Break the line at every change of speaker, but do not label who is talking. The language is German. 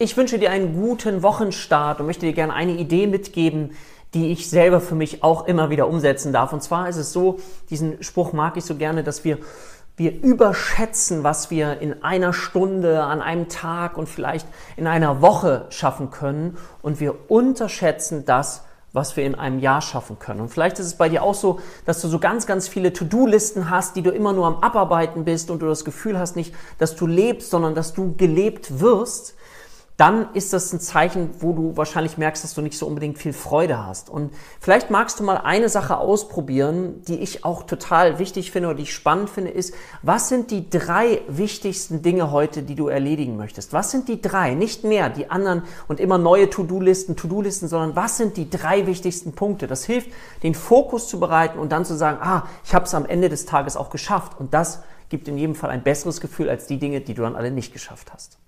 Ich wünsche dir einen guten Wochenstart und möchte dir gerne eine Idee mitgeben, die ich selber für mich auch immer wieder umsetzen darf. Und zwar ist es so, diesen Spruch mag ich so gerne, dass wir wir überschätzen, was wir in einer Stunde, an einem Tag und vielleicht in einer Woche schaffen können und wir unterschätzen das, was wir in einem Jahr schaffen können. Und vielleicht ist es bei dir auch so, dass du so ganz, ganz viele To-Do-Listen hast, die du immer nur am Abarbeiten bist und du das Gefühl hast nicht, dass du lebst, sondern dass du gelebt wirst dann ist das ein Zeichen, wo du wahrscheinlich merkst, dass du nicht so unbedingt viel Freude hast. Und vielleicht magst du mal eine Sache ausprobieren, die ich auch total wichtig finde oder die ich spannend finde, ist, was sind die drei wichtigsten Dinge heute, die du erledigen möchtest? Was sind die drei? Nicht mehr die anderen und immer neue To-Do-Listen, To-Do-Listen, sondern was sind die drei wichtigsten Punkte? Das hilft, den Fokus zu bereiten und dann zu sagen, ah, ich habe es am Ende des Tages auch geschafft. Und das gibt in jedem Fall ein besseres Gefühl als die Dinge, die du dann alle nicht geschafft hast.